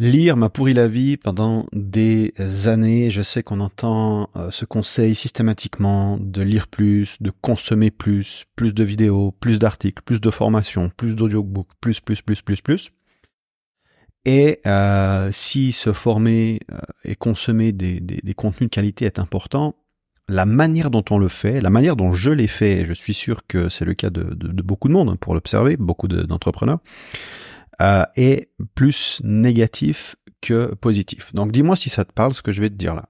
Lire m'a pourri la vie pendant des années. Je sais qu'on entend euh, ce conseil systématiquement de lire plus, de consommer plus, plus de vidéos, plus d'articles, plus de formations, plus d'audiobooks, plus, plus, plus, plus, plus. Et euh, si se former euh, et consommer des, des, contenus de qualité est important, la manière dont on le fait, la manière dont je l'ai fait, je suis sûr que c'est le cas de, beaucoup de monde hein, pour l'observer, beaucoup d'entrepreneurs, euh, est plus négatif que positif. Donc dis-moi si ça te parle ce que je vais te dire là.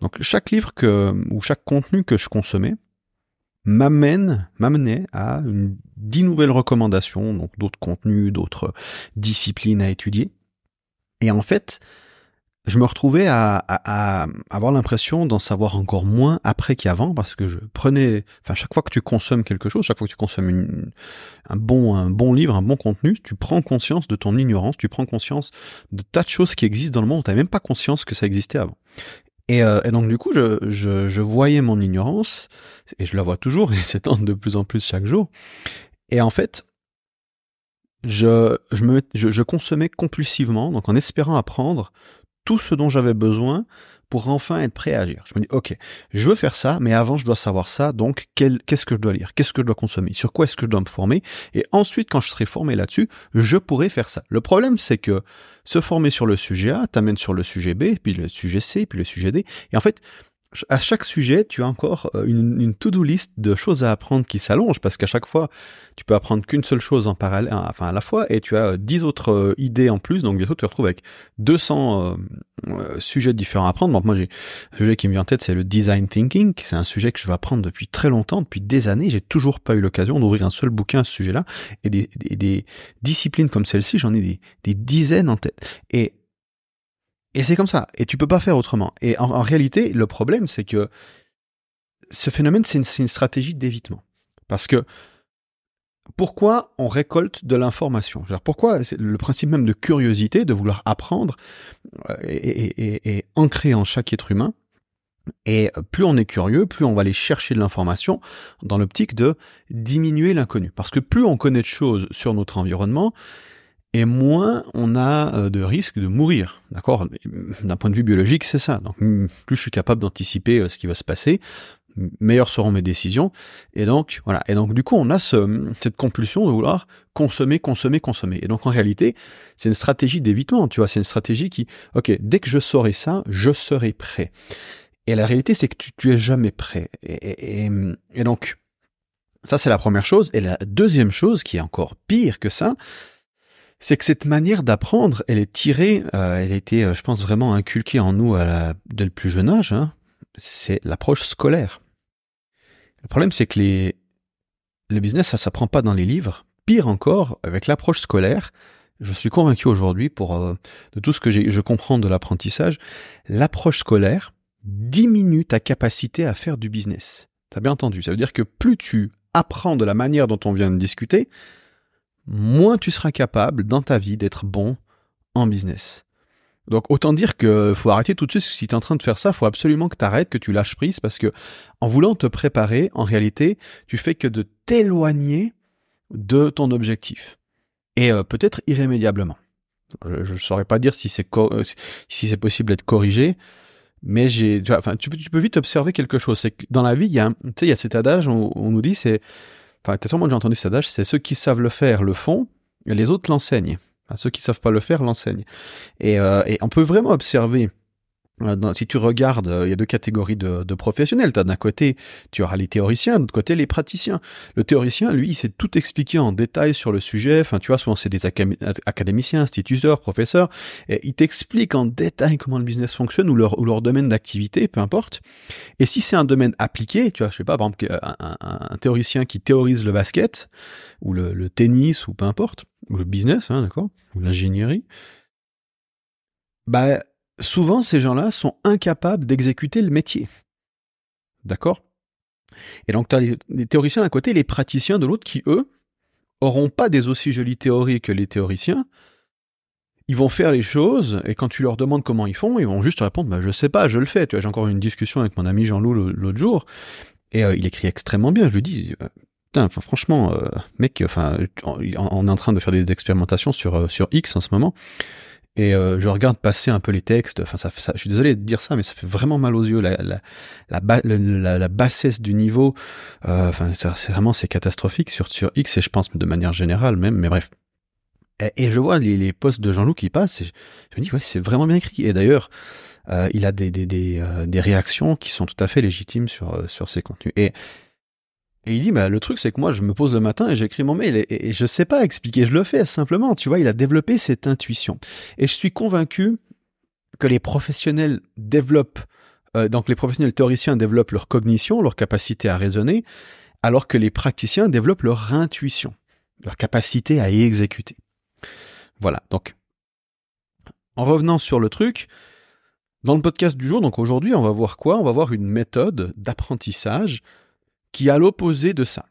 Donc chaque livre que ou chaque contenu que je consommais m'amène m'amenait à une, dix nouvelles recommandations, donc d'autres contenus, d'autres disciplines à étudier. Et en fait, je me retrouvais à, avoir l'impression d'en savoir encore moins après qu'avant parce que je prenais, enfin chaque fois que tu consommes quelque chose, chaque fois que tu consommes un bon un bon livre, un bon contenu, tu prends conscience de ton ignorance, tu prends conscience de tas de choses qui existent dans le monde, tu n'avais même pas conscience que ça existait avant. Et, euh, donc du coup, je, voyais mon ignorance et je la vois toujours et s'étend de plus en plus chaque jour. Et en fait, je, je consommais compulsivement, donc en espérant apprendre tout ce dont j'avais besoin pour enfin être prêt à agir. Je me dis, ok, je veux faire ça, mais avant je dois savoir ça, donc qu'est-ce que je dois lire, qu'est-ce que je dois consommer, sur quoi est-ce que je dois me former, et ensuite quand je serai formé là-dessus, je pourrai faire ça. Le problème c'est que se former sur le sujet A t'amène sur le sujet B, puis le sujet C, puis le sujet D, et en fait, à chaque sujet, tu as encore euh, une, une to-do list de choses à apprendre qui s'allonge parce qu'à chaque fois, tu peux apprendre qu'une seule chose en parallèle, enfin à la fois, et tu as euh, dix autres euh, idées en plus. Donc bientôt, tu te retrouves avec 200 sujets différents à apprendre. Donc moi, j'ai un sujet qui me vient en tête, c'est le design thinking. C'est un sujet que je veux apprendre depuis très longtemps, depuis des années. J'ai toujours pas eu l'occasion d'ouvrir un seul bouquin à ce sujet-là. Et des, des, des disciplines comme celle-ci, j'en ai des, des dizaines en tête. Et et c'est comme ça. Et tu peux pas faire autrement. Et en, réalité, le problème, c'est que ce phénomène, c'est une, stratégie d'évitement. Parce que pourquoi on récolte de l'information? Pourquoi le principe même de curiosité, de vouloir apprendre, euh, est, ancré en chaque être humain. Et plus on est curieux, plus on va aller chercher de l'information dans l'optique de diminuer l'inconnu. Parce que plus on connaît de choses sur notre environnement, et moins on a euh, de risque de mourir. D'accord? D'un point de vue biologique, c'est ça. Donc plus je suis capable d'anticiper euh, ce qui va se passer, meilleures seront mes décisions. Et donc voilà. Et donc du coup, on a ce, cette compulsion de vouloir consommer, consommer, consommer. Et donc en réalité, c'est une stratégie d'évitement. Tu vois, c'est une stratégie qui, ok, dès que je saurai ça, je serai prêt. Et la réalité, c'est que tu, tu es jamais prêt. Et, et, et donc ça, c'est la première chose. Et la deuxième chose, qui est encore pire que ça, c'est que cette manière d'apprendre, elle est tirée, euh, elle a été, euh, je pense, vraiment inculquée en nous à dès le plus jeune âge. Hein. c'est l'approche scolaire. Le problème, c'est que le business, ça s'apprend pas dans les livres. Pire encore, avec l'approche scolaire, je suis convaincu aujourd'hui, pour euh, de tout ce que je comprends de l'apprentissage, l'approche scolaire diminue ta capacité à faire du business. T'as bien entendu. Ça veut dire que plus tu apprends de la manière dont on vient de discuter, moins tu seras capable dans ta vie d'être bon en business. Donc autant dire que faut arrêter tout de suite, si tu es en train de faire ça, faut absolument que tu arrêtes, que tu lâches prise, parce que en voulant te préparer, en réalité, tu fais que de t'éloigner de ton objectif. Et euh, peut-être irrémédiablement. Je ne saurais pas dire si c'est euh, si c'est possible d'être corrigé, mais j'ai, enfin, tu peux, tu peux vite observer quelque chose. C'est que dans la vie, il y a, tu sais, il y a cet adage, on, on nous dit, c'est enfin, t'as sûrement déjà entendu cet adage, c'est ceux qui savent le faire le font, les autres l'enseignent. ceux qui savent pas le faire l'enseignent. Et, euh, et on peut vraiment observer euh, si tu regardes, euh, il y a deux catégories de, professionnels. As d'un côté, tu auras les théoriciens, de l'autre côté, les praticiens. Le théoricien, lui, il sait tout expliquer en détail sur le sujet. Enfin, tu vois, souvent c'est des académiciens, instituteurs, professeurs. Et ils t'expliquent en détail comment le business fonctionne ou leur, domaine d'activité, peu importe. Et si c'est un domaine appliqué, tu vois, je sais pas, par exemple, un, théoricien qui théorise le basket ou le, le tennis ou peu importe, ou le business, hein, d'accord, ou l'ingénierie, bah souvent ces gens-là sont incapables d'exécuter le métier. D'accord? Et donc tu as les, théoriciens d'un côté et les praticiens de l'autre qui, eux, auront pas des aussi jolies théories que les théoriciens. Ils vont faire les choses et quand tu leur demandes comment ils font, ils vont juste répondre bah, je sais pas, je le fais. Tu j'ai encore eu une discussion avec mon ami Jean-Loup l'autre jour et euh, il écrit extrêmement bien. Je lui dis euh, putain, franchement, euh, mec, on, est en train de faire des expérimentations sur X en ce moment et euh, je regarde passer un peu les textes. Enfin, ça, ça, je suis désolé de dire ça, mais ça fait vraiment mal aux yeux la la la, la, la bassesse du niveau. Euh, enfin, c'est vraiment c'est catastrophique sur sur X et je pense de manière générale même. Mais bref. Et, je vois les, les posts de Jean-Loup qui passent. Et je, me dis ouais, c'est vraiment bien écrit. Et d'ailleurs, euh, il a des des des, euh, des réactions qui sont tout à fait légitimes sur euh, sur ses contenus. Et et il dit, bah, le truc, c'est que moi, je me pose le matin et j'écris mon mail et, et, je sais pas expliquer, je le fais simplement. Tu vois, il a développé cette intuition. Et je suis convaincu que les professionnels développent, euh, donc les professionnels théoriciens développent leur cognition, leur capacité à raisonner, alors que les praticiens développent leur intuition, leur capacité à y exécuter. Voilà. Donc, en revenant sur le truc, dans le podcast du jour, donc aujourd'hui, on va voir quoi? On va voir une méthode d'apprentissage qui est à l'opposé de ça.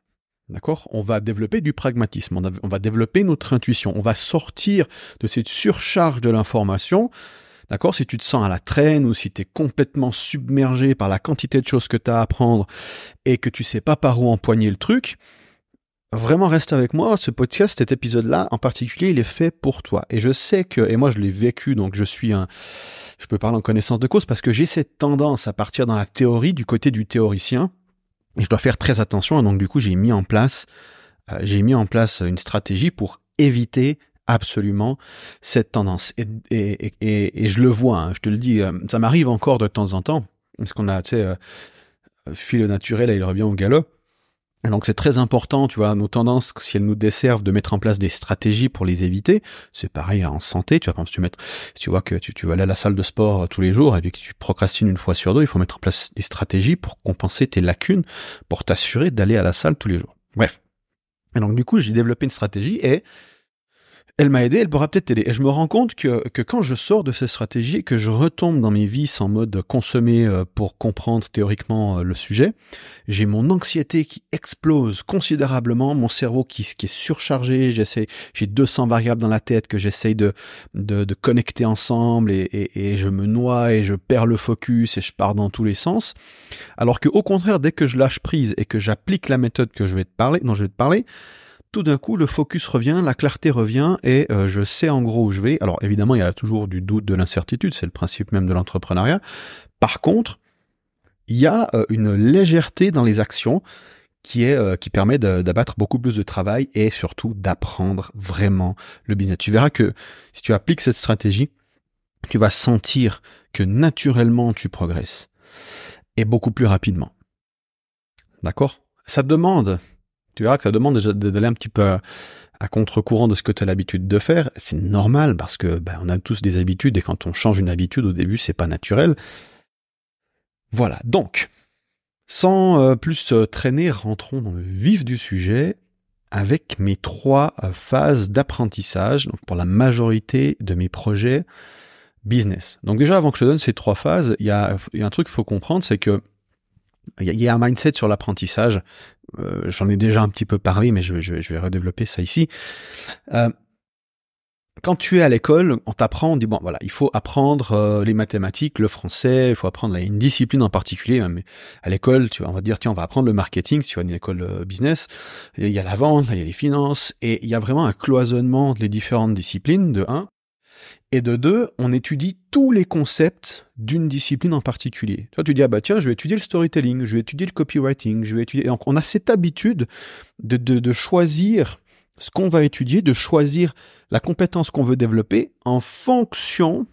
D'accord? On va développer du pragmatisme, on, va développer notre intuition, on va sortir de cette surcharge de l'information. D'accord? Si tu te sens à la traîne ou si tu es complètement submergé par la quantité de choses que tu as à apprendre et que tu sais pas par où empoigner le truc, vraiment reste avec moi. Ce podcast, cet épisode-là en particulier, il est fait pour toi. Et je sais que, et moi je l'ai vécu, donc je suis un, je peux parler en connaissance de cause parce que j'ai cette tendance à partir dans la théorie du côté du théoricien et je dois faire très attention. Donc du coup, j'ai mis en place, euh, j'ai mis en place une stratégie pour éviter absolument cette tendance. Et, et, et, et je le vois, hein, je te le dis, euh, ça m'arrive encore de temps en temps, parce qu'on a, tu sais, euh, fil naturel, il revient au galop donc c'est très important, tu vois, nos tendances, si elles nous desservent, de mettre en place des stratégies pour les éviter. C'est pareil en santé, tu vois, par tu, mettre, si tu vois que tu, tu vas aller à la salle de sport euh, tous les jours et que tu procrastines une fois sur deux, il faut mettre en place des stratégies pour compenser tes lacunes, pour t'assurer d'aller à la salle tous les jours. Bref. Et donc du coup, j'ai développé une stratégie et elle m'a aidé, elle pourra peut-être t'aider. Et je me rends compte que, que quand je sors de ces stratégies, que je retombe dans mes vices en mode consommer euh, pour comprendre théoriquement euh, le sujet, j'ai mon anxiété qui explose considérablement, mon cerveau qui, est surchargé, j'ai 200 variables dans la tête que j'essaye de, de, de, connecter ensemble et, et, et, je me noie et je perds le focus et je pars dans tous les sens. Alors que au contraire, dès que je lâche prise et que j'applique la méthode que je vais te parler, dont je vais te parler, tout d'un coup, le focus revient, la clarté revient et euh, je sais en gros où je vais. Alors évidemment, il y a toujours du doute, de l'incertitude, c'est le principe même de l'entrepreneuriat. Par contre, il y a euh, une légèreté dans les actions qui est euh, qui permet d'abattre beaucoup plus de travail et surtout d'apprendre vraiment le business. Tu verras que si tu appliques cette stratégie, tu vas sentir que naturellement tu progresses et beaucoup plus rapidement. D'accord? Ça demande tu verras que ça demande déjà d'aller un petit peu à, contre-courant de ce que tu as l'habitude de faire. C'est normal parce que ben, on a tous des habitudes et quand on change une habitude au début, c'est pas naturel. Voilà, donc, sans euh, plus euh, traîner, rentrons dans le vif du sujet avec mes trois euh, phases d'apprentissage donc pour la majorité de mes projets business. Donc déjà, avant que je te donne ces trois phases, il y a, y a un truc qu'il faut comprendre, c'est que il y, a un mindset sur l'apprentissage. Euh, j'en ai déjà un petit peu parlé, mais je, je, je vais redévelopper ça ici. Euh, quand tu es à l'école, on t'apprend, on dit bon voilà, il faut apprendre euh, les mathématiques, le français, il faut apprendre une discipline en particulier. Mais à l'école, tu on va dire tiens, on va apprendre le marketing, tu vois, une école business. Il y a la vente, il y a les finances, et il y a vraiment un cloisonnement des différentes disciplines. De un, et de deux, on étudie tous les concepts d'une discipline en particulier. Toi, tu dis, ah bah tiens, je vais étudier le storytelling, je vais étudier le copywriting, je vais étudier... donc, on a cette habitude de, de, choisir ce qu'on va étudier, de choisir la compétence qu'on veut développer en fonction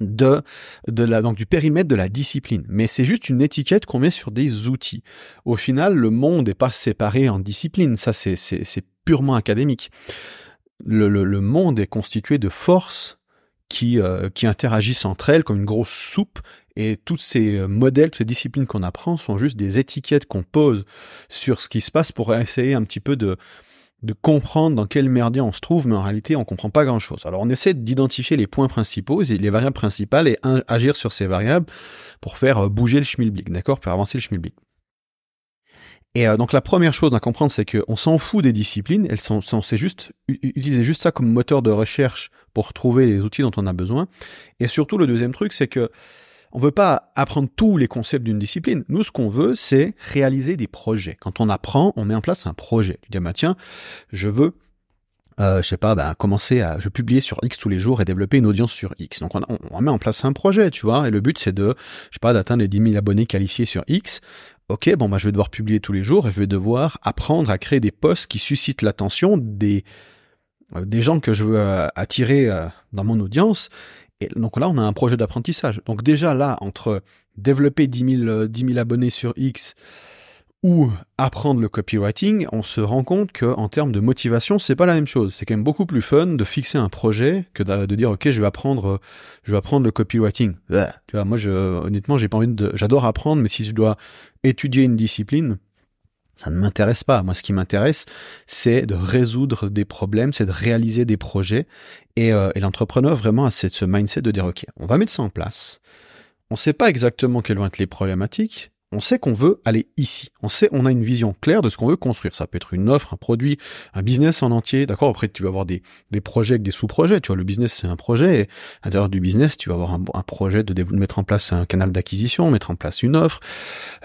de, de la, donc du périmètre de la discipline. Mais c'est juste une étiquette qu'on met sur des outils. Au final, le monde n'est pas séparé en disciplines. Ça, c'est purement académique le, monde est constitué de forces qui, euh, qui interagissent entre elles comme une grosse soupe et tous ces euh, modèles, toutes ces disciplines qu'on apprend sont juste des étiquettes qu'on pose sur ce qui se passe pour essayer un petit peu de, de comprendre dans quel merdier on se trouve, mais en réalité on comprend pas grand chose. Alors on essaie d'identifier les points principaux, les variables principales et agir sur ces variables pour faire euh, bouger le schmilblick, d'accord, pour avancer le schmilblick. Et euh, donc la première chose à comprendre, c'est qu'on s'en fout des disciplines, elles sont, c'est juste utiliser juste ça comme moteur de recherche pour trouver les outils dont on a besoin. Et surtout le deuxième truc, c'est que on veut pas apprendre tous les concepts d'une discipline. Nous, ce qu'on veut, c'est réaliser des projets. Quand on apprend, on met en place un projet. Tu dis, ah bah tiens, je veux euh, je sais pas, ben, commencer à, je publier sur X tous les jours et développer une audience sur X. Donc on, on, met en place un projet, tu vois, et le but c'est de, je sais pas, d'atteindre les 10 000 abonnés qualifiés sur X. Ok, bon, bah, je vais devoir publier tous les jours et je vais devoir apprendre à créer des posts qui suscitent l'attention des, euh, des gens que je veux euh, attirer euh, dans mon audience. Et donc là, on a un projet d'apprentissage. Donc déjà là, entre développer 10 000, 10 000 abonnés sur X, ou apprendre le copywriting, on se rend compte que en termes de motivation, c'est pas la même chose. C'est quand même beaucoup plus fun de fixer un projet que de, dire ok, je vais apprendre, je vais apprendre le copywriting. Tu vois, moi, je, honnêtement, j'ai pas envie de, j'adore apprendre, mais si je dois étudier une discipline, ça ne m'intéresse pas. Moi, ce qui m'intéresse, c'est de résoudre des problèmes, c'est de réaliser des projets. Et, euh, et l'entrepreneur vraiment a ce mindset de dire ok, on va mettre ça en place. On ne sait pas exactement quelles vont être les problématiques, on sait qu'on veut aller ici. On sait, on a une vision claire de ce qu'on veut construire. Ça peut être une offre, un produit, un business en entier. D'accord. Après, tu vas avoir des, des projets avec des sous-projets. Tu vois, le business, c'est un projet. Et à l'intérieur du business, tu vas avoir un, projet de, mettre en place un canal d'acquisition, mettre en place une offre,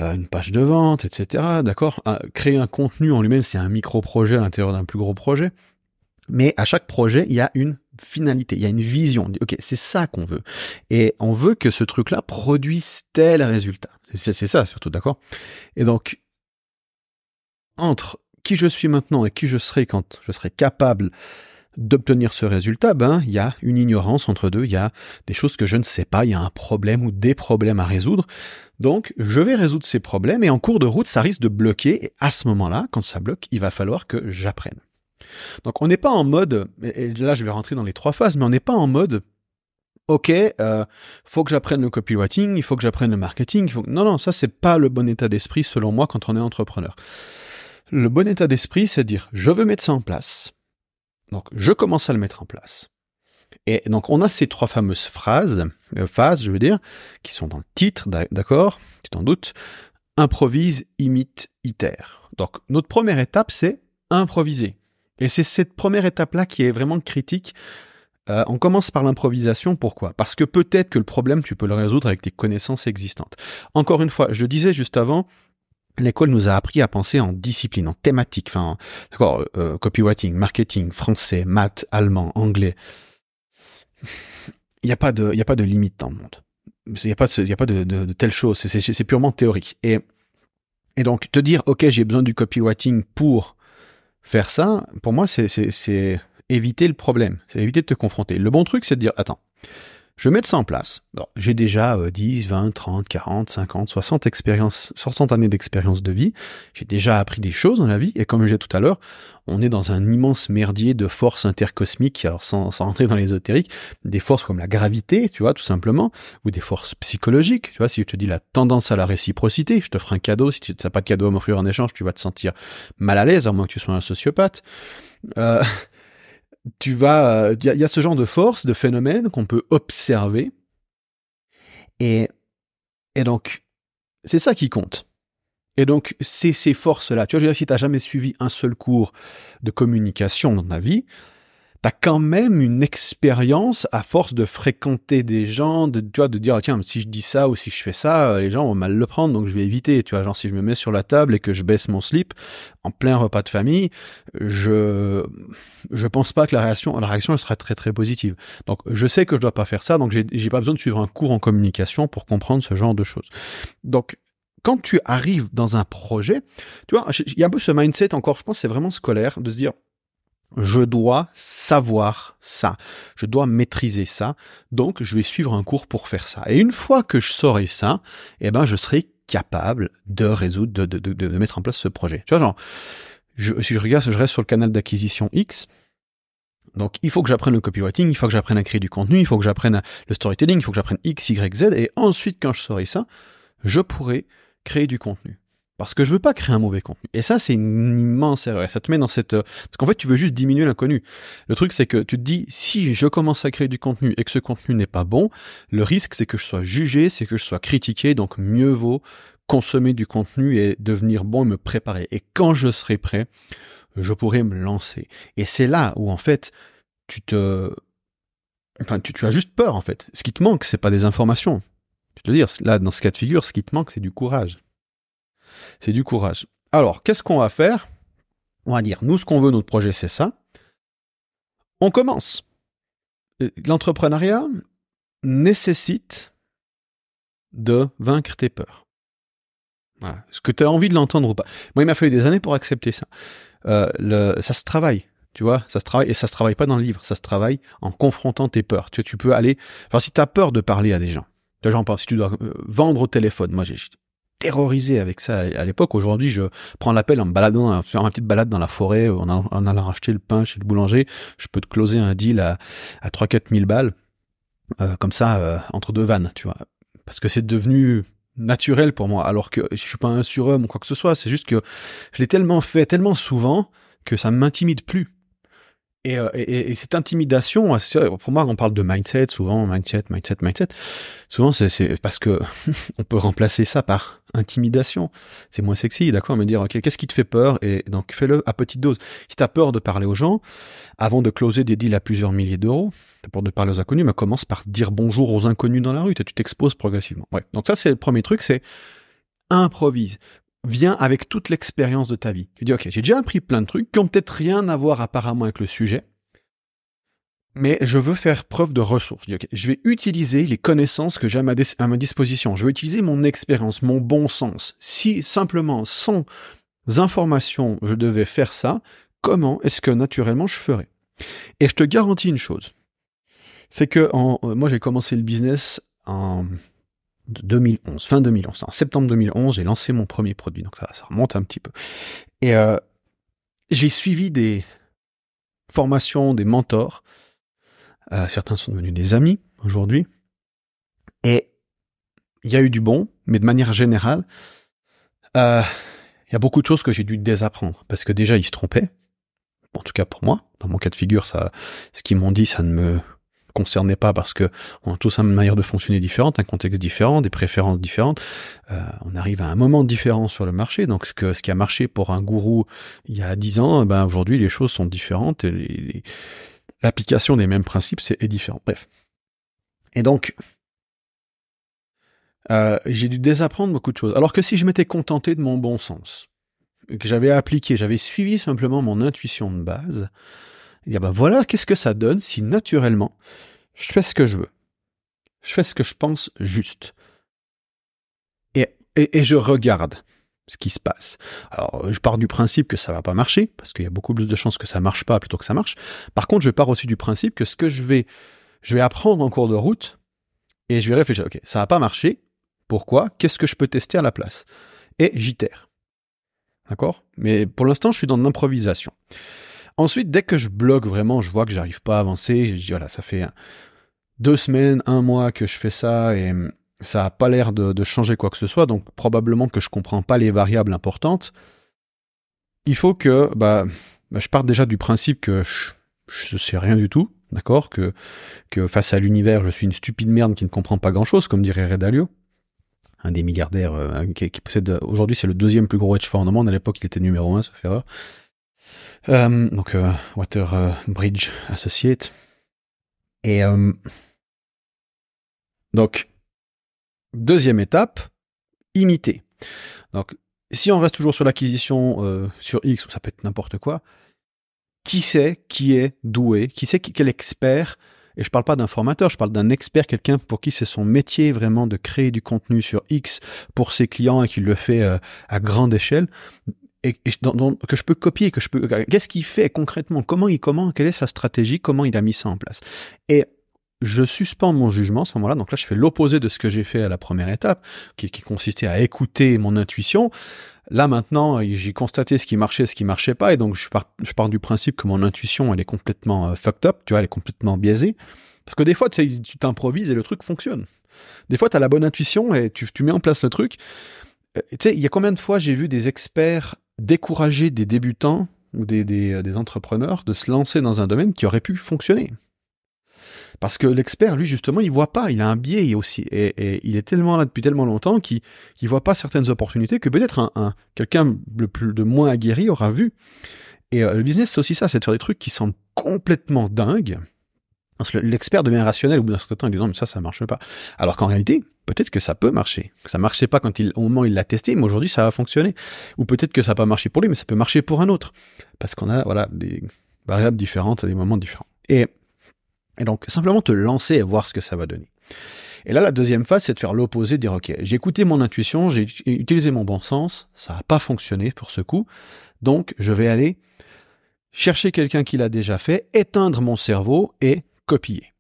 euh, une page de vente, etc. D'accord. créer un contenu en lui-même, c'est un micro-projet à l'intérieur d'un plus gros projet. Mais à chaque projet, il y a une finalité, il y a une vision. Ok, c'est ça qu'on veut. Et on veut que ce truc-là produise tel résultat. C'est ça surtout, d'accord? Et donc, entre qui je suis maintenant et qui je serai quand je serai capable d'obtenir ce résultat, ben, il y a une ignorance entre deux, il y a des choses que je ne sais pas, il y a un problème ou des problèmes à résoudre. Donc, je vais résoudre ces problèmes et en cours de route, ça risque de bloquer et à ce moment-là, quand ça bloque, il va falloir que j'apprenne. Donc, on n'est pas en mode, et là, je vais rentrer dans les trois phases, mais on n'est pas en mode ok, euh, faut que j'apprenne le copywriting, il faut que j'apprenne le marketing. Non, non, ça c'est pas le bon état d'esprit selon moi quand on est entrepreneur. Le bon état d'esprit, c'est de dire je veux mettre ça en place. Donc je commence à le mettre en place. Et donc on a ces trois fameuses phrases, euh, phases, je veux dire, qui sont dans le titre, d'accord, tu t'en doutes. Improvise, imite, itère. Donc notre première étape, c'est improviser. Et c'est cette première étape-là qui est vraiment critique euh, on commence par l'improvisation, pourquoi? Parce que peut-être que le problème, tu peux le résoudre avec tes connaissances existantes. Encore une fois, je disais juste avant, l'école nous a appris à penser en discipline, en thématique, enfin, d'accord, euh, copywriting, marketing, français, maths, allemand, anglais. Il n'y a pas de, a pas de limite dans le monde. Il n'y a pas, de, il y a pas de, telle chose. C'est purement théorique. Et donc, te dire, OK, j'ai besoin du copywriting pour faire ça, pour moi, c'est, éviter le problème, c'est éviter de te confronter. Le bon truc, c'est de dire, attends, je vais mettre ça en place. J'ai déjà 10, 20, 30, 40, 50, 60 expériences, 60 années d'expérience de vie. J'ai déjà appris des choses dans la vie. Et comme je disais tout à l'heure, on est dans un immense merdier de forces intercosmiques, alors sans, sans rentrer dans l'ésotérique, des forces comme la gravité, tu vois, tout simplement, ou des forces psychologiques. Tu vois, si je te dis la tendance à la réciprocité, je te ferai un cadeau. Si tu n'as pas de cadeau à m'offrir en échange, tu vas te sentir mal à l'aise, à moins que tu sois un sociopathe. Euh, tu vas, il y, a ce genre de force, de phénomène qu'on peut observer. Et, et donc, c'est ça qui compte. Et donc, c'est ces forces-là. Tu vois, je veux dire, si tu n'as jamais suivi un seul cours de communication dans ta vie, t'as quand même une expérience à force de fréquenter des gens, de, tu vois, de dire, tiens, si je dis ça ou si je fais ça, les gens vont mal le prendre, donc je vais éviter, tu vois, genre si je me mets sur la table et que je baisse mon slip en plein repas de famille, je, je pense pas que la réaction, la réaction, elle sera très très positive. Donc, je sais que je dois pas faire ça, donc j'ai pas besoin de suivre un cours en communication pour comprendre ce genre de choses. Donc, quand tu arrives dans un projet, tu vois, il y a un peu ce mindset encore, je pense, c'est vraiment scolaire, de se dire, je dois savoir ça, je dois maîtriser ça, donc je vais suivre un cours pour faire ça. Et une fois que je saurai ça, eh ben je serai capable de résoudre, de, de, de, de mettre en place ce projet. Tu vois, genre, je, si je regarde, je reste sur le canal d'acquisition X, donc il faut que j'apprenne le copywriting, il faut que j'apprenne à créer du contenu, il faut que j'apprenne le storytelling, il faut que j'apprenne X, Y, Z, et ensuite quand je saurai ça, je pourrai créer du contenu. Parce que je veux pas créer un mauvais contenu. Et ça, c'est une immense erreur. ça te met dans cette... Euh, parce qu'en fait, tu veux juste diminuer l'inconnu. Le truc, c'est que tu te dis, si je commence à créer du contenu et que ce contenu n'est pas bon, le risque, c'est que je sois jugé, c'est que je sois critiqué. Donc, mieux vaut consommer du contenu et devenir bon et me préparer. Et quand je serai prêt, je pourrai me lancer. Et c'est là où, en fait, tu te... Enfin, tu, tu as juste peur, en fait. Ce qui te manque, c'est pas des informations. Je te dire, là, dans ce cas de figure, ce qui te manque, c'est du courage c'est du courage. Alors, qu'est-ce qu'on va faire? On va dire, nous, ce qu'on veut, notre projet, c'est ça. On commence. L'entrepreneuriat nécessite de vaincre tes peurs. Est-ce que tu as envie de l'entendre ou pas? Moi, il m'a fallu des années pour accepter ça. Euh, ça se travaille, tu vois, ça se travaille et ça se travaille pas dans le livre, ça se travaille en confrontant tes peurs. Tu, peux aller. Alors, si tu as peur de parler à des gens, tu vois, si tu dois euh, vendre au téléphone, moi j'ai terrorisé avec ça à l'époque. Aujourd'hui, je prends l'appel en me baladant, faire une petite balade dans la forêt, en, en allant acheter le pain chez le boulanger. Je peux te closer un deal à, à 3-4 000 balles, euh, comme ça, euh, entre deux vannes, tu vois. Parce que c'est devenu naturel pour moi, alors que je suis pas un surhomme ou quoi que ce soit. C'est juste que je l'ai tellement fait, tellement souvent, que ça m'intimide plus. Euh, et, et, cette intimidation, pour moi, on parle de mindset souvent, mindset, mindset, mindset. Souvent, c'est parce que on peut remplacer ça par intimidation. C'est moins sexy, d'accord, mais dire, ok, qu'est-ce qui te fait peur? Et donc, fais-le à petite dose. Si tu as peur de parler aux gens, avant de closer des deals à plusieurs milliers d'euros, t'as peur de parler aux inconnus, mais commence par dire bonjour aux inconnus dans la rue. Tu t'exposes progressivement. Ouais. Donc ça, c'est le premier truc, c'est improvise vient avec toute l'expérience de ta vie. Tu dis, ok, j'ai déjà appris plein de trucs qui ont peut-être rien à voir apparemment avec le sujet, mais je veux faire preuve de ressources. Je, dis, je vais utiliser les connaissances que j'ai à ma, disposition. Je vais utiliser mon expérience, mon bon sens. Si simplement, sans informations, je devais faire ça, comment est-ce que naturellement je ferais? Et je te garantis une chose, c'est que en, moi j'ai commencé le business en 2011, fin 2011. En septembre 2011, j'ai lancé mon premier produit, donc ça, remonte un petit peu. Et euh, j'ai suivi des formations, des mentors. Euh, certains sont devenus des amis aujourd'hui. Et il y a eu du bon, mais de manière générale, euh, il y a beaucoup de choses que j'ai dû désapprendre parce que déjà ils se trompaient. En tout cas pour moi, dans mon cas de figure, ça, ce qu'ils m'ont dit, ça ne me concernait pas parce que on a tous une manière de fonctionner différente, un contexte différent, des préférences différentes. Euh, on arrive à un moment différent sur le marché, donc ce qui a marché pour un gourou il y a dix ans, ben aujourd'hui les choses sont différentes et l'application des mêmes principes est différent. Bref. Et donc euh, j'ai dû désapprendre beaucoup de choses. Alors que si je m'étais contenté de mon bon sens, que j'avais appliqué, j'avais suivi simplement mon intuition de base, et ben voilà, qu'est-ce que ça donne si naturellement je fais ce que je veux. Je fais ce que je pense juste. Et, et, je regarde ce qui se passe. Alors, je pars du principe que ça va pas marcher, parce qu'il y a beaucoup plus de chances que ça marche pas plutôt que ça marche. Par contre, je pars aussi du principe que ce que je vais, je vais apprendre en cours de route, et je vais réfléchir, ok, ça va pas marché, pourquoi Qu'est-ce que je peux tester à la place? Et j'y terre. D'accord? Mais pour l'instant, je suis dans l'improvisation. Ensuite, dès que je bloque vraiment, je vois que j'arrive pas à avancer, je dis voilà, ça fait deux semaines, un mois que je fais ça et hum, ça a pas l'air de, changer quoi que ce soit, donc probablement que je comprends pas les variables importantes. Il faut que bah, bah je parte déjà du principe que je, ne sais rien du tout, d'accord, que que face à l'univers, je suis une stupide merde qui ne comprend pas grand chose, comme dirait Red Dalio un des milliardaires euh, qui, possède aujourd'hui c'est le deuxième plus gros hedge fund au monde à l'époque il était numéro un sauf erreur euh, donc euh, Water euh, Bridge Associate. Et donc deuxième étape, imiter. Donc si on reste toujours sur l'acquisition sur X ou ça peut être n'importe quoi, qui sait qui est doué, qui sait quel expert et je parle pas d'un formateur, je parle d'un expert, quelqu'un pour qui c'est son métier vraiment de créer du contenu sur X pour ses clients et qui le fait à grande échelle et, que je peux copier, que je peux. Qu'est-ce qu'il fait concrètement? Comment il comment Quelle est sa stratégie? Comment il a mis ça en place? Et je suspends mon jugement à ce moment-là. Donc là, je fais l'opposé de ce que j'ai fait à la première étape, qui, consistait à écouter mon intuition. Là maintenant, j'ai constaté ce qui marchait, ce qui marchait pas, et donc je pars, je pars du principe que mon intuition, elle est complètement euh, fucked up, tu vois, elle est complètement biaisée. Parce que des fois, tu t'improvises et le truc fonctionne. Des fois, tu as la bonne intuition et tu, tu mets en place le truc. Euh, tu sais, il y a combien de fois j'ai vu des experts décourager des débutants ou des, des, des, entrepreneurs de se lancer dans un domaine qui aurait pu fonctionner. Parce que l'expert, lui, justement, il voit pas, il a un biais aussi, et, il est tellement là depuis tellement longtemps qu'il ne voit pas certaines opportunités que peut-être un, un quelqu'un de, moins aguerri aura vu. Et euh, le business, c'est aussi ça, c'est de faire des trucs qui sont complètement dingues, l'expert devient rationnel au bout d'un certain temps, il dit non, mais ça, ça marche pas. Alors qu'en réalité, peut-être que ça peut marcher. Ça marchait pas au moment où il l'a testé, mais aujourd'hui, ça va fonctionner. Ou peut-être que ça n'a pas marché pour lui, mais ça peut marcher pour un autre. Parce qu'on a, voilà, des variables différentes à des moments différents. Et, donc, simplement te lancer et voir ce que ça va donner. Et là, la deuxième phase, c'est de faire l'opposé, dire, OK, j'ai écouté mon intuition, j'ai utilisé mon bon sens, ça n'a pas fonctionné pour ce coup, donc je vais aller chercher quelqu'un qui l'a déjà fait, éteindre mon cerveau et copier.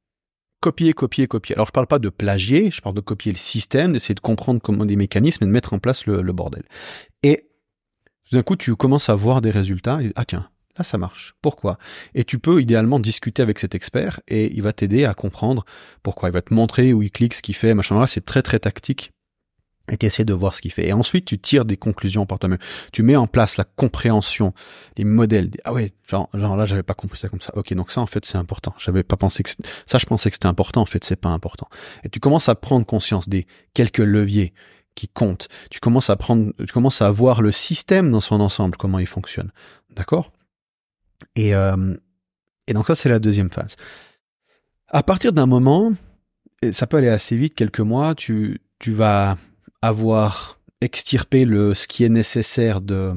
Copier, copier, copier. Alors je parle pas de plagier, je parle de copier le système, d'essayer de comprendre comment les mécanismes et de mettre en place le, bordel. Et d'un coup, tu commences à voir des résultats. Et, ah tiens, là ça marche. Pourquoi? Et tu peux idéalement discuter avec cet expert et il va t'aider à comprendre pourquoi. Il va te montrer où il clique, ce qu'il fait, machin. Là, c'est très très tactique et tu essaies de voir ce qu'il fait. Et ensuite, tu tires des conclusions par toi-même. Tu mets en place la compréhension, les modèles. Ah ouais, genre, genre là, j'avais pas compris ça comme ça. Ok, donc ça, en fait, c'est important. J'avais pas pensé que ça, je pensais que c'était important. En fait, c'est pas important. Et tu commences à prendre conscience des quelques leviers qui comptent. Tu commences à prendre, tu commences à voir le système dans son ensemble, comment il fonctionne. D'accord? Et euh, et donc ça, c'est la deuxième phase. À partir d'un moment, et ça peut aller assez vite, quelques mois, tu tu vas avoir extirpé le, ce qui est nécessaire de,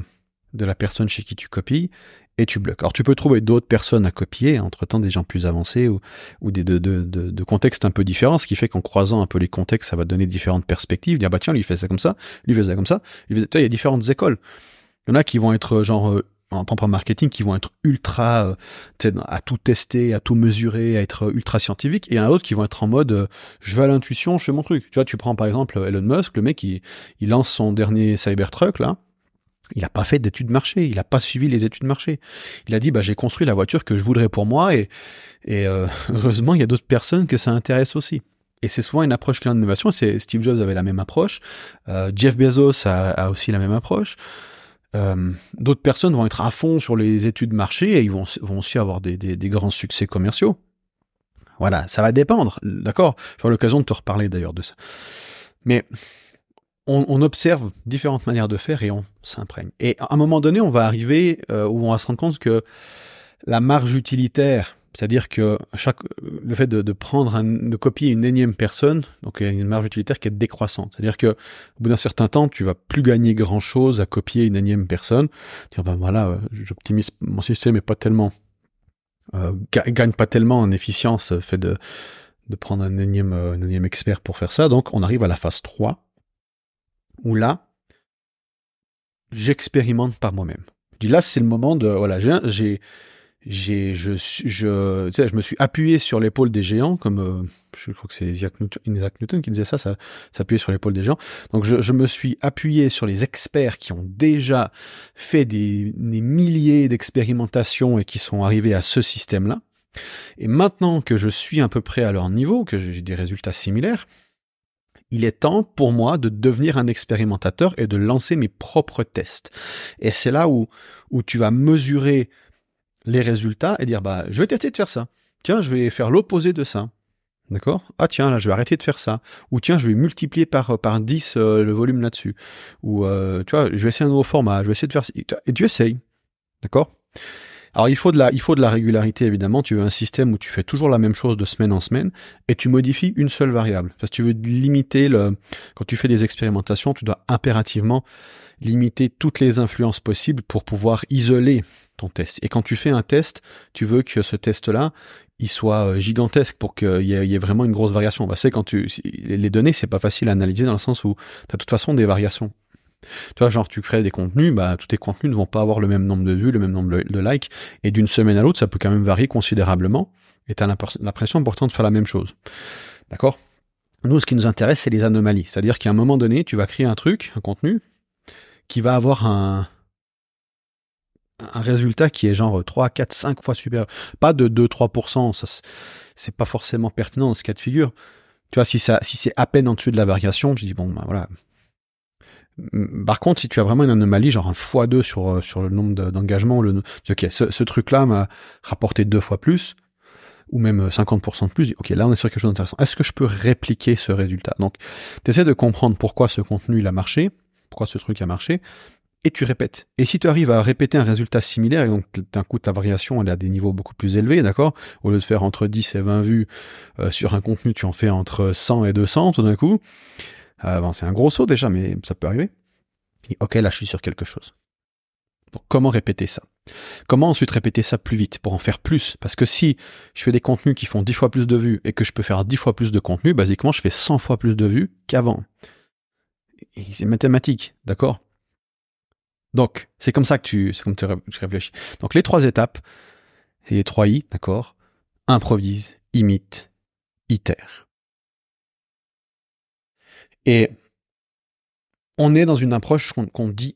de la personne chez qui tu copies et tu bloques. Alors tu peux trouver d'autres personnes à copier, entre-temps des gens plus avancés ou, ou des, de, contextes un peu différents, ce qui fait qu'en croisant un peu les contextes, ça va donner différentes perspectives, dire bah tiens, lui fait ça comme ça, lui fait ça comme ça, lui fait... il y a différentes écoles. Il y en a qui vont être genre en propre marketing qui vont être ultra euh, à tout tester, à tout mesurer, à être ultra scientifique, et il y en a d'autres qui vont être en mode euh, je vais à l'intuition, je fais mon truc. Tu vois, tu prends par exemple Elon Musk, le mec il, il lance son dernier Cybertruck là, il a pas fait d'études marché, il a pas suivi les études marché. Il a dit bah j'ai construit la voiture que je voudrais pour moi et euh, heureusement il y a d'autres personnes que ça intéresse aussi. Et c'est souvent une approche qui est d'innovation. C'est Steve Jobs avait la même approche, Jeff Bezos a aussi la même approche. Euh, d'autres personnes vont être à fond sur les études marché et ils vont, vont aussi avoir des, des, grands succès commerciaux. Voilà, ça va dépendre, d'accord? J'aurai l'occasion de te reparler d'ailleurs de ça. Mais on, on, observe différentes manières de faire et on s'imprègne. Et à un moment donné, on va arriver euh, où on va se rendre compte que la marge utilitaire c'est-à-dire que chaque, le fait de, prendre un, de copier une énième personne, donc il y a une marge utilitaire qui est décroissante. C'est-à-dire que au bout d'un certain temps, tu vas plus gagner grand-chose à copier une énième personne. Dire ben voilà, euh, j'optimise mon système, mais pas tellement, euh, gagne pas tellement en efficience, euh, fait de de prendre un énième, euh, un énième expert pour faire ça. Donc on arrive à la phase 3, où là, j'expérimente par moi-même. Je dis là, c'est le moment de voilà, j'ai j'ai je je tu sais, je me suis appuyé sur l'épaule des géants comme euh, je crois que c'est Isaac Newton, qui disait ça ça s'appuyer sur l'épaule des géants donc je, je, me suis appuyé sur les experts qui ont déjà fait des, des milliers d'expérimentations et qui sont arrivés à ce système là et maintenant que je suis à peu près à leur niveau que j'ai des résultats similaires il est temps pour moi de devenir un expérimentateur et de lancer mes propres tests. Et c'est là où, où tu vas mesurer les résultats et dire bah je vais tester de faire ça. Tiens, je vais faire l'opposé de ça. D'accord? Ah tiens, là je vais arrêter de faire ça. Ou tiens, je vais multiplier par par 10 euh, le volume là-dessus. Ou euh, tu vois, je vais essayer un nouveau format, je vais essayer de faire et tu essayes. D'accord? Alors il faut de la, il faut de la régularité évidemment. Tu veux un système où tu fais toujours la même chose de semaine en semaine et tu modifies une seule variable. Parce que tu veux limiter le, quand tu fais des expérimentations, tu dois impérativement limiter toutes les influences possibles pour pouvoir isoler test. Et quand tu fais un test, tu veux que ce test-là, il soit euh, gigantesque pour qu'il y, ait vraiment une grosse variation. Bah, c'est quand tu les données, c'est pas facile à analyser dans le sens où tu as de toute façon des variations. Tu vois, genre tu crées des contenus, bah tous tes contenus ne vont pas avoir le même nombre de vues, le même nombre de likes, et d'une semaine à l'autre, ça peut quand même varier considérablement, et tu as l'impression pourtant de faire la même chose. D'accord? Nous, ce qui nous intéresse, c'est les anomalies. C'est-à-dire qu'à un moment donné, tu vas créer un truc, un contenu, qui va avoir un, un résultat qui est genre 3, 4, 5 fois supérieur. Pas de 2, 3%, ça, c'est pas forcément pertinent dans ce cas de figure. Tu vois, si ça, si c'est à peine en dessus de la variation, je dis bon, ben voilà. Par contre, si tu as vraiment une anomalie, genre un x2 sur, sur le nombre d'engagements, le, ok, ce, truc-là m'a rapporté deux fois plus, ou même 50% de plus, ok, là on est sur quelque chose d'intéressant. Est-ce que je peux répliquer ce résultat? Donc, tu essaies de comprendre pourquoi ce contenu il a marché, pourquoi ce truc a marché, et tu répètes. Et si tu arrives à répéter un résultat similaire, et donc d'un coup ta variation elle est à des niveaux beaucoup plus élevés, d'accord? Au lieu de faire entre 10 et 20 vues euh, sur un contenu, tu en fais entre 100 et 200 tout d'un coup. Euh, c'est un gros saut déjà, mais ça peut arriver. Ok, là je suis sur quelque chose. Donc comment répéter ça? Comment ensuite répéter ça plus vite pour en faire plus? Parce que si je fais des contenus qui font 10 fois plus de vues et que je peux faire 10 fois plus de contenu, basiquement, je fais 100 fois plus de vues qu'avant. C'est mathématique, d'accord? Donc, c'est comme ça que tu, c'est comme tu réfléchis. Donc, les trois étapes, c'est les trois I, d'accord? Improvise, imite, itère. Et on est dans une approche qu'on dit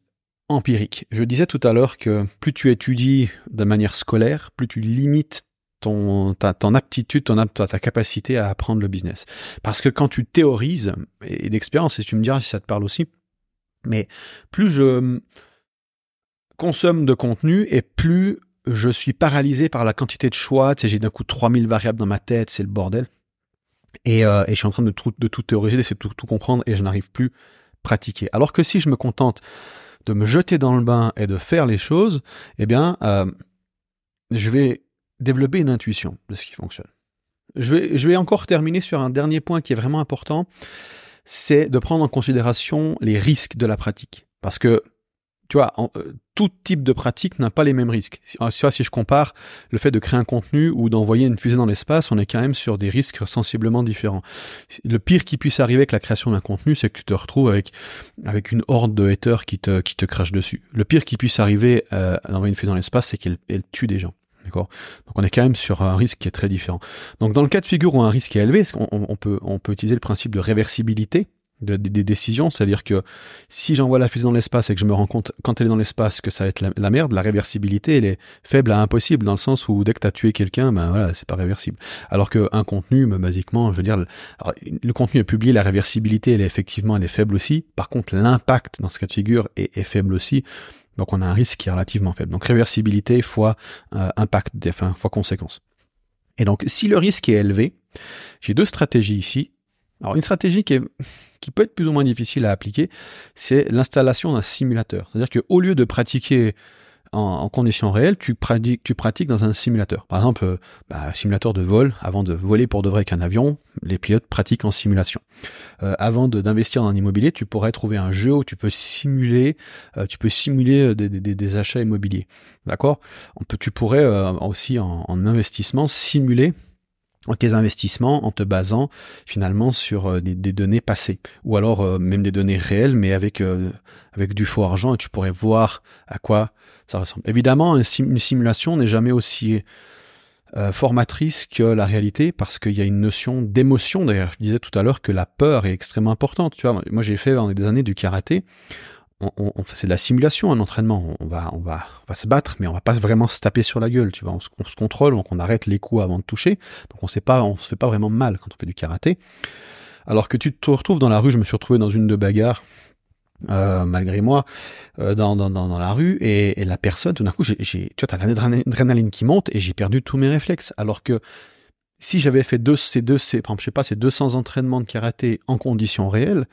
empirique. Je disais tout à l'heure que plus tu étudies de manière scolaire, plus tu limites ton, ta, ton aptitude, ton, ta, ta capacité à apprendre le business. Parce que quand tu théorises, et d'expérience, et tu me diras si ça te parle aussi, mais plus je consomme de contenu et plus je suis paralysé par la quantité de choix. Tu sais, j'ai d'un coup 3000 variables dans ma tête, c'est le bordel. Et, euh, et, je suis en train de tout, de tout théoriser, de tout, tout comprendre et je n'arrive plus à pratiquer. Alors que si je me contente de me jeter dans le bain et de faire les choses, eh bien, euh, je vais développer une intuition de ce qui fonctionne. Je vais, je vais encore terminer sur un dernier point qui est vraiment important, c'est de prendre en considération les risques de la pratique. Parce que tu vois, euh, tout type de pratique n'a pas les mêmes risques. Si, si je compare le fait de créer un contenu ou d'envoyer une fusée dans l'espace, on est quand même sur des risques sensiblement différents. Le pire qui puisse arriver avec la création d'un contenu, c'est que tu te retrouves avec avec une horde de haters qui te qui te crache dessus. Le pire qui puisse arriver euh, d'envoyer une fusée dans l'espace, c'est qu'elle elle tue des gens. D'accord? Donc on est quand même sur un risque qui est très différent. Donc dans le cas de figure où un risque est élevé, on peut on peut utiliser le principe de réversibilité? Des décisions, c'est-à-dire que si j'envoie la fusée dans l'espace et que je me rends compte quand elle est dans l'espace que ça va être la, merde, la réversibilité elle est faible à impossible dans le sens où dès que tu as tué quelqu'un, ben voilà, c'est pas réversible. Alors qu'un contenu, ben, basiquement, je veux dire, le contenu est publié, la réversibilité elle est effectivement elle est faible aussi. Par contre, l'impact dans ce cas de figure est, faible aussi. Donc on a un risque qui est relativement faible. Donc réversibilité fois euh, impact, enfin fois conséquence. Et donc si le risque est élevé, j'ai deux stratégies ici. Alors une stratégie qui est qui peut être plus ou moins difficile à appliquer, c'est l'installation d'un simulateur. C'est-à-dire qu'au lieu de pratiquer en, conditions réelles, tu pratiques, tu pratiques dans un simulateur. Par exemple, euh, bah, simulateur de vol, avant de voler pour de vrai qu'un avion, les pilotes pratiquent en simulation. Euh, avant d'investir dans un immobilier, tu pourrais trouver un jeu où tu peux simuler, euh, tu peux simuler des, des, des achats immobiliers. D'accord? Tu pourrais aussi en, en investissement simuler tes investissements en te basant finalement sur euh, des, données passées ou alors euh, même des données réelles mais avec euh, avec du faux argent et tu pourrais voir à quoi ça ressemble. Évidemment, une simulation n'est jamais aussi formatrice que la réalité parce qu'il y a une notion d'émotion. D'ailleurs, je disais tout à l'heure que la peur est extrêmement importante. Moi j'ai fait pendant des années du karaté on, on, c'est de la simulation, un entraînement. On va, on va, on va se battre, mais on va pas vraiment se taper sur la gueule. Tu vois, on se, on se contrôle, donc on arrête les coups avant de toucher. Donc on sait pas, on se fait pas vraiment mal quand on fait du karaté. Alors que tu te retrouves dans la rue, je me suis retrouvé dans une de bagarres. Euh, malgré moi, euh, dans, la rue, et, la personne, tout d'un coup, tu vois, t'as l'adrénaline qui monte, et j'ai perdu tous mes réflexes. Alors que si j'avais fait deux, ces deux, ces, sais pas, ces 200 entraînements de karaté en conditions réelles,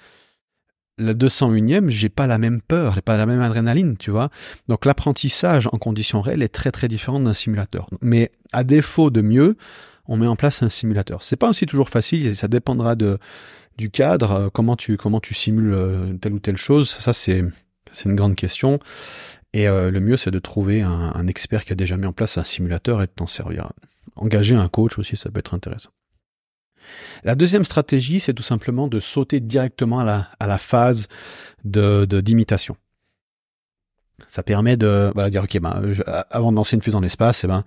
la 201e, j'ai pas la même peur, j'ai pas la même adrénaline, tu vois. Donc l'apprentissage en conditions réelles est très très différent d'un simulateur. Mais à défaut de mieux, on met en place un simulateur. C'est pas aussi toujours facile, ça dépendra du cadre, euh, comment tu comment tu simules euh, telle ou telle chose. Ça c'est c'est une grande question. Et euh, le mieux c'est de trouver un, un expert qui a déjà mis en place un simulateur et de t'en servir. Engager un coach aussi, ça peut être intéressant. La deuxième stratégie, c'est tout simplement de sauter directement à la, phase de d'imitation. Ça permet de dire ok ben avant de lancer une fusée dans l'espace, eh ben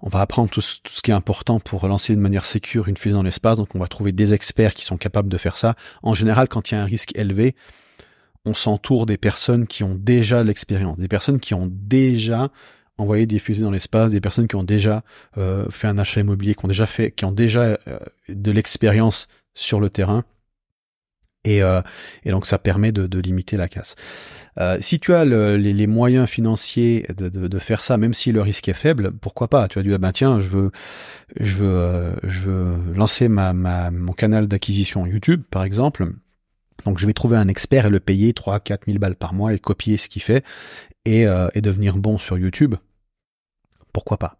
on va apprendre tout, tout, ce qui est important pour lancer de manière sécure une fusée dans l'espace. Donc on va trouver des experts qui sont capables de faire ça. En général, quand il y a un risque élevé, on s'entoure des personnes qui ont déjà l'expérience, des personnes qui ont déjà envoyer des fusées dans l'espace, des personnes qui ont déjà euh, fait un achat immobilier, qui ont déjà fait, qui ont déjà euh, de l'expérience sur le terrain. Et, euh, et, donc ça permet de, de limiter la casse. si tu as le, les, les, moyens financiers de, de, de, faire ça, même si le risque est faible, pourquoi pas? Tu as dit ah ben tiens, je veux, je veux, je veux lancer ma, ma mon canal d'acquisition YouTube, par exemple. Donc je vais trouver un expert et le payer 3 4 000 balles par mois et copier ce qu'il fait et, et devenir bon sur YouTube pourquoi pas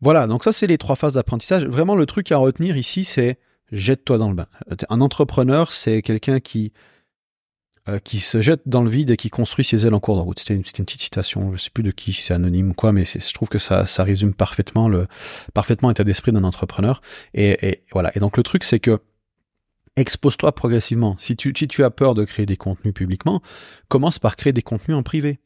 Voilà, donc ça c'est les trois phases d'apprentissage. Vraiment le truc à retenir ici c'est jette-toi dans le bain. Un entrepreneur c'est quelqu'un qui euh, qui se jette dans le vide et qui construit ses ailes en cours de route. C'était une, petite citation, je sais plus de qui, c'est anonyme ou quoi, mais je trouve que ça, ça résume parfaitement le parfaitement état d'esprit d'un entrepreneur. Et, et, voilà. Et donc le truc, c'est que expose-toi progressivement. Si tu, si tu as peur de créer des contenus publiquement, commence par créer des contenus en privé.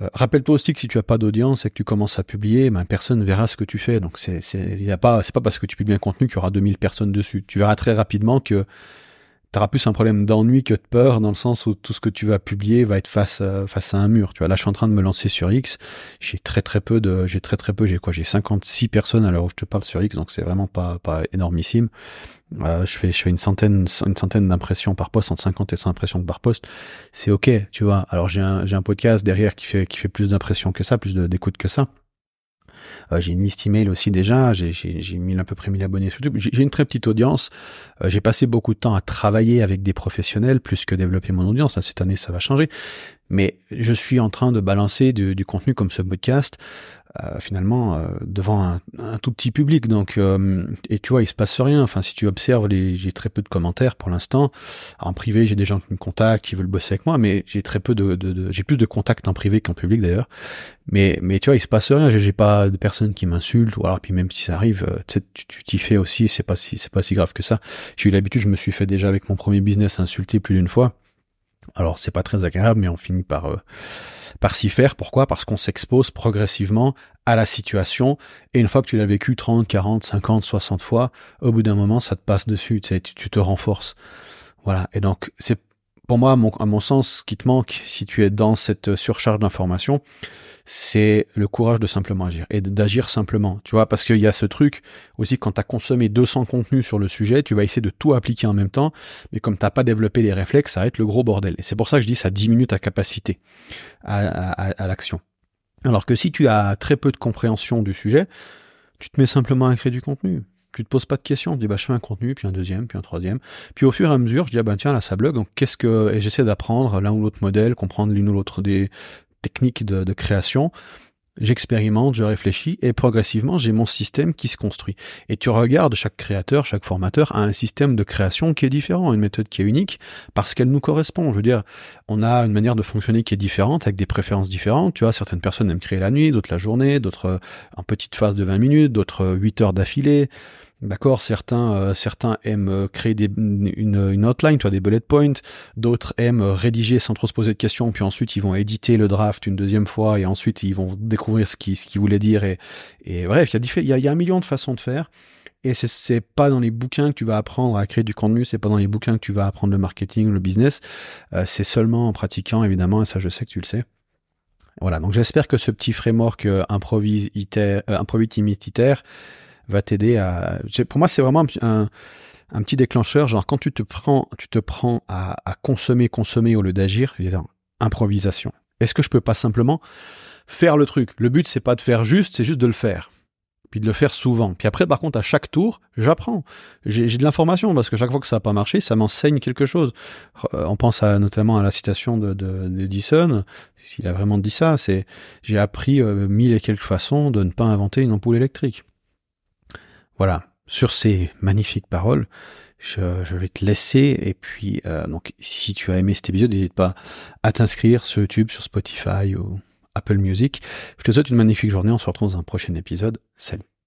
Euh, rappelle-toi aussi que si tu as pas d'audience et que tu commences à publier, ben, personne ne verra ce que tu fais. Donc c'est pas pas parce que tu publies un contenu qu'il y aura 2000 personnes dessus. Tu verras très rapidement que tu auras plus un problème d'ennui que de peur dans le sens où tout ce que tu vas publier va être face à, face à un mur. Tu vois là je suis en train de me lancer sur X, j'ai très très peu de j'ai très très peu, j'ai quoi J'ai 56 personnes à l'heure où je te parle sur X donc c'est vraiment pas pas énormissime. Euh, je fais je fais une centaine une centaine d'impressions par poste entre 50 et 100 impressions par poste c'est ok tu vois alors j'ai un j'ai un podcast derrière qui fait qui fait plus d'impressions que ça plus d'écoute que ça euh, j'ai une liste email aussi déjà, j'ai, j'ai, j'ai mis à peu près 1000 abonnés sur YouTube. J'ai, une très petite audience. Euh, j'ai passé beaucoup de temps à travailler avec des professionnels plus que développer mon audience. cette année, ça va changer. Mais je suis en train de balancer du, du contenu comme ce podcast euh, finalement euh, devant un, un, tout petit public. Donc, euh, et tu vois, il se passe rien. Enfin, si tu observes, j'ai très peu de commentaires pour l'instant. En privé, j'ai des gens qui me contactent, qui veulent bosser avec moi, mais j'ai très peu de, de, de j'ai plus de contacts en privé qu'en public d'ailleurs. Mais, mais tu vois, il se passe rien. J'ai, pas de personnes qui m'insultent. Ou alors, puis même si ça arrive, tu tu t'y fais aussi. C'est pas si, c'est pas si grave que ça. J'ai eu l'habitude. Je me suis fait déjà avec mon premier business insulter plus d'une fois. Alors, c'est pas très agréable, mais on finit par par s'y faire. Pourquoi? Parce qu'on s'expose progressivement à la situation. Et une fois que tu l'as vécu 30, 40, 50, 60 fois, au bout d'un moment, ça te passe dessus. Tu, sais, tu, te renforces. Voilà. Et donc, c'est pour moi, à mon, sens, ce qui te manque si tu es dans cette surcharge d'informations, c'est le courage de simplement agir et d'agir simplement. Tu vois, parce qu'il y a ce truc aussi quand tu as consommé 200 contenus sur le sujet, tu vas essayer de tout appliquer en même temps, mais comme t'as pas développé les réflexes, ça va être le gros bordel. Et c'est pour ça que je dis ça diminue ta capacité à l'action. Alors que si tu as très peu de compréhension du sujet, tu te mets simplement à créer du contenu. Tu te poses pas de questions, tu dis bah je fais un contenu, puis un deuxième, puis un troisième. Puis au fur et à mesure, je dis ah ben tiens là ça blog, donc qu'est-ce que et j'essaie d'apprendre l'un ou l'autre modèle, comprendre l'une ou l'autre des techniques de, de création. J'expérimente, je réfléchis et progressivement j'ai mon système qui se construit. Et tu regardes chaque créateur, chaque formateur a un système de création qui est différent, une méthode qui est unique parce qu'elle nous correspond. Je veux dire, on a une manière de fonctionner qui est différente avec des préférences différentes. Tu vois, certaines personnes aiment créer la nuit, d'autres la journée, d'autres en petite phase de 20 minutes, d'autres 8 heures d'affilée. D'accord, certains, euh, certains aiment euh, créer une, une outline, tu vois, des bullet points. D'autres aiment rédiger sans trop se poser de questions, puis ensuite ils vont éditer le draft une deuxième fois et ensuite ils vont découvrir ce qu'ils qu'ils voulaient dire. Et, bref, il y, a, un million de façons de faire. Et c'est, c'est pas dans les bouquins que tu vas apprendre à créer du contenu, c'est pas dans les bouquins que tu vas apprendre le marketing, le business. Euh, c'est seulement en pratiquant, évidemment, et ça je sais que tu le sais. Voilà, donc j'espère que ce petit framework euh, improvise, iter, euh, improvise, va t'aider à. Pour moi, c'est vraiment un, petit déclencheur. Genre, quand tu te prends, tu te prends à, consommer, consommer au lieu d'agir, improvisation. Est-ce que je peux pas simplement faire le truc? Le but, c'est pas de faire juste, c'est juste de le faire. Puis de le faire souvent. Puis après, par contre, à chaque tour, j'apprends. J'ai de l'information parce que chaque fois que ça n'a pas marché, ça m'enseigne quelque chose. Euh, on pense notamment à la citation de d'Edison. S'il a vraiment dit ça, c'est j'ai appris euh, mille et quelques façons de ne pas inventer une ampoule électrique. Voilà, sur ces magnifiques paroles, je, vais te laisser. Et puis, euh, si tu as aimé cet épisode, n'hésite pas à t'inscrire sur YouTube, sur Spotify ou Apple Music. Je te souhaite une magnifique journée. On se retrouve dans un prochain épisode. Salut.